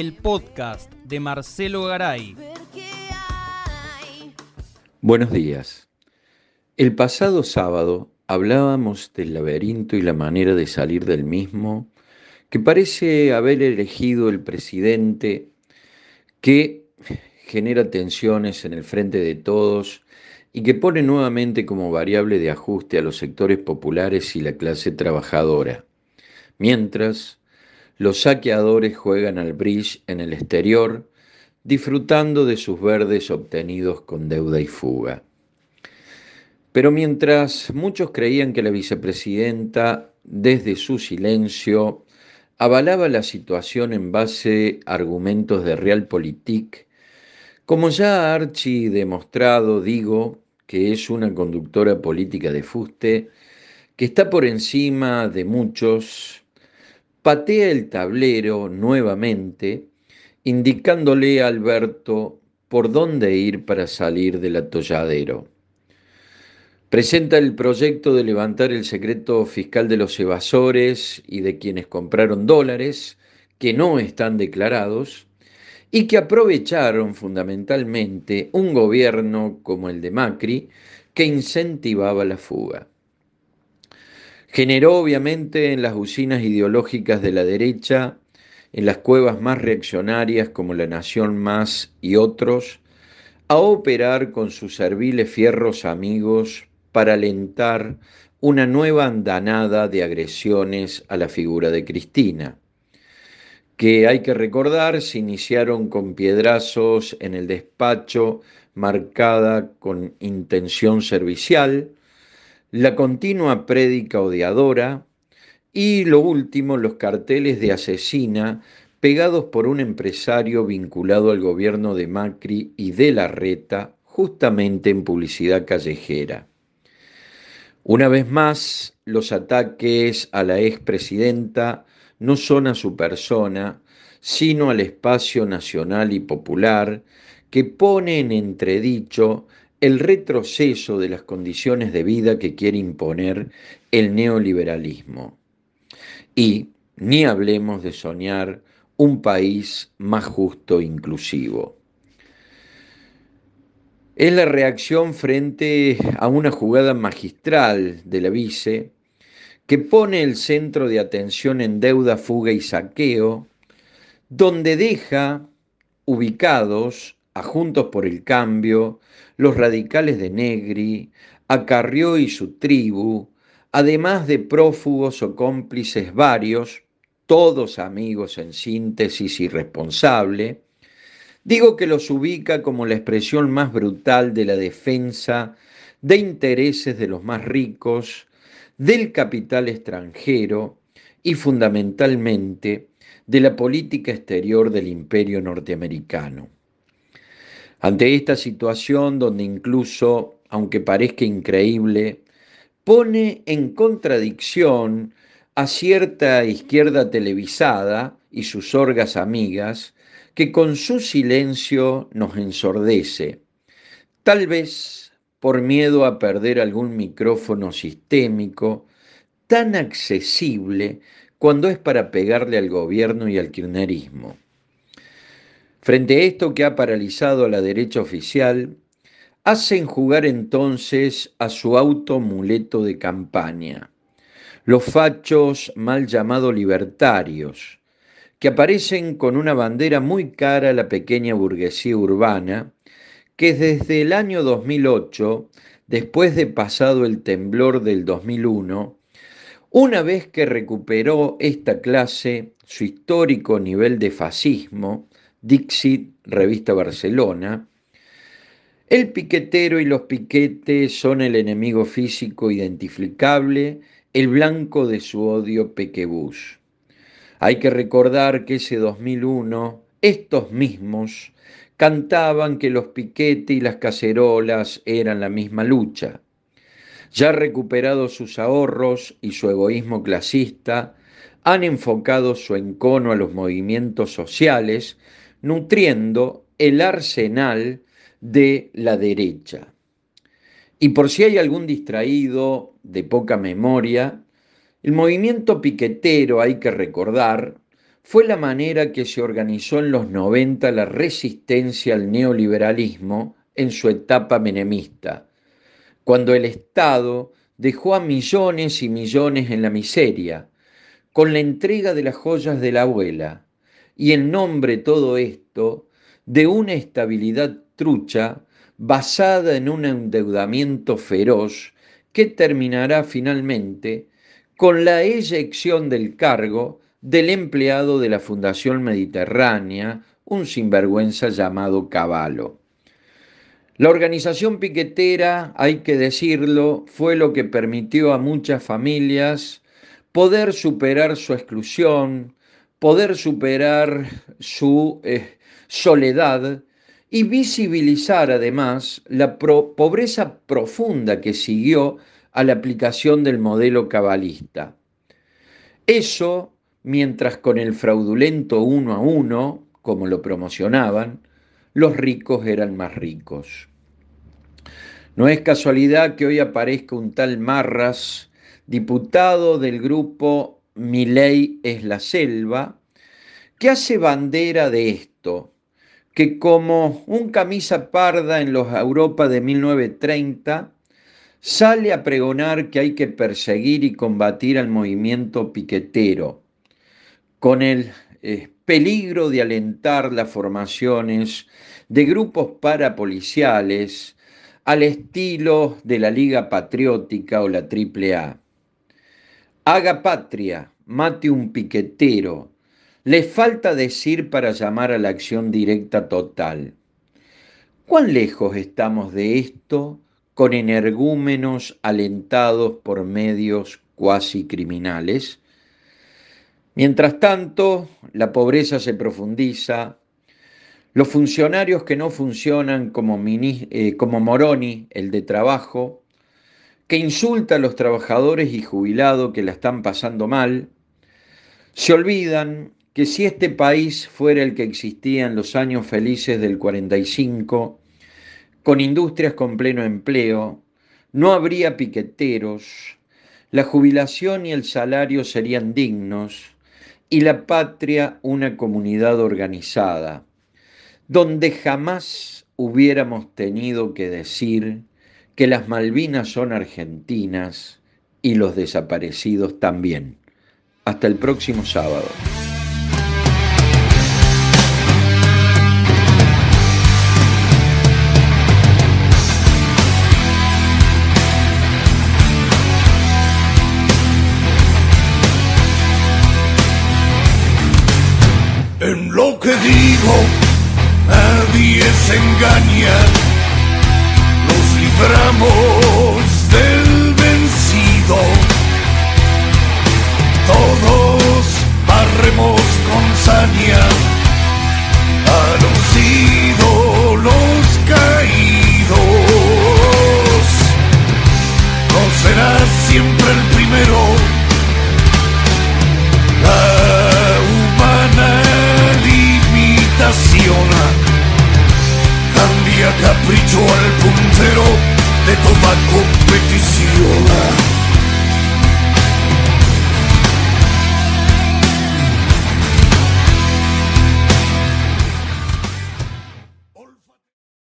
el podcast de Marcelo Garay. Buenos días. El pasado sábado hablábamos del laberinto y la manera de salir del mismo que parece haber elegido el presidente que genera tensiones en el frente de todos y que pone nuevamente como variable de ajuste a los sectores populares y la clase trabajadora, mientras los saqueadores juegan al bridge en el exterior, disfrutando de sus verdes obtenidos con deuda y fuga. Pero mientras muchos creían que la vicepresidenta, desde su silencio, avalaba la situación en base a argumentos de realpolitik, como ya ha demostrado, digo, que es una conductora política de fuste, que está por encima de muchos, patea el tablero nuevamente, indicándole a Alberto por dónde ir para salir del atolladero. Presenta el proyecto de levantar el secreto fiscal de los evasores y de quienes compraron dólares que no están declarados y que aprovecharon fundamentalmente un gobierno como el de Macri que incentivaba la fuga. Generó obviamente en las usinas ideológicas de la derecha, en las cuevas más reaccionarias como La Nación Más y otros, a operar con sus serviles fierros amigos para alentar una nueva andanada de agresiones a la figura de Cristina, que hay que recordar se iniciaron con piedrazos en el despacho marcada con intención servicial, la continua prédica odiadora y lo último, los carteles de asesina pegados por un empresario vinculado al gobierno de Macri y de la Reta, justamente en publicidad callejera. Una vez más, los ataques a la expresidenta no son a su persona, sino al espacio nacional y popular que pone en entredicho el retroceso de las condiciones de vida que quiere imponer el neoliberalismo. Y ni hablemos de soñar un país más justo e inclusivo. Es la reacción frente a una jugada magistral de la vice que pone el centro de atención en deuda, fuga y saqueo, donde deja ubicados a Juntos por el Cambio, los radicales de Negri, a Carrió y su tribu, además de prófugos o cómplices varios, todos amigos en síntesis y responsable, digo que los ubica como la expresión más brutal de la defensa de intereses de los más ricos, del capital extranjero y fundamentalmente de la política exterior del imperio norteamericano. Ante esta situación donde incluso, aunque parezca increíble, pone en contradicción a cierta izquierda televisada y sus orgas amigas, que con su silencio nos ensordece, tal vez por miedo a perder algún micrófono sistémico tan accesible cuando es para pegarle al gobierno y al kirchnerismo. Frente a esto que ha paralizado a la derecha oficial, hacen jugar entonces a su automuleto de campaña, los fachos mal llamados libertarios, que aparecen con una bandera muy cara a la pequeña burguesía urbana, que desde el año 2008, después de pasado el temblor del 2001, una vez que recuperó esta clase su histórico nivel de fascismo, Dixit, Revista Barcelona. El piquetero y los piquetes son el enemigo físico identificable, el blanco de su odio pequebús. Hay que recordar que ese 2001 estos mismos cantaban que los piquetes y las cacerolas eran la misma lucha. Ya recuperados sus ahorros y su egoísmo clasista, han enfocado su encono a los movimientos sociales nutriendo el arsenal de la derecha. Y por si hay algún distraído de poca memoria, el movimiento piquetero, hay que recordar, fue la manera que se organizó en los 90 la resistencia al neoliberalismo en su etapa menemista, cuando el Estado dejó a millones y millones en la miseria, con la entrega de las joyas de la abuela, y en nombre todo esto de una estabilidad trucha basada en un endeudamiento feroz que terminará finalmente con la eyección del cargo del empleado de la Fundación Mediterránea, un sinvergüenza llamado Caballo. La organización piquetera, hay que decirlo, fue lo que permitió a muchas familias poder superar su exclusión, poder superar su eh, soledad y visibilizar además la pobreza profunda que siguió a la aplicación del modelo cabalista. Eso mientras con el fraudulento uno a uno, como lo promocionaban, los ricos eran más ricos. No es casualidad que hoy aparezca un tal Marras, diputado del grupo Miley es la selva, que hace bandera de esto, que como un camisa parda en los Europa de 1930, sale a pregonar que hay que perseguir y combatir al movimiento piquetero, con el eh, peligro de alentar las formaciones de grupos parapoliciales al estilo de la Liga Patriótica o la AAA. Haga patria, mate un piquetero. Le falta decir para llamar a la acción directa total. ¿Cuán lejos estamos de esto con energúmenos alentados por medios cuasi criminales? Mientras tanto, la pobreza se profundiza, los funcionarios que no funcionan como, eh, como Moroni, el de trabajo, que insulta a los trabajadores y jubilados que la están pasando mal, se olvidan que si este país fuera el que existía en los años felices del 45, con industrias con pleno empleo, no habría piqueteros, la jubilación y el salario serían dignos, y la patria una comunidad organizada, donde jamás hubiéramos tenido que decir que las Malvinas son argentinas y los desaparecidos también. Hasta el próximo sábado. que digo, nadie se engaña. Libramos del vencido. Todos barremos con saña capricho al puntero de toda competición.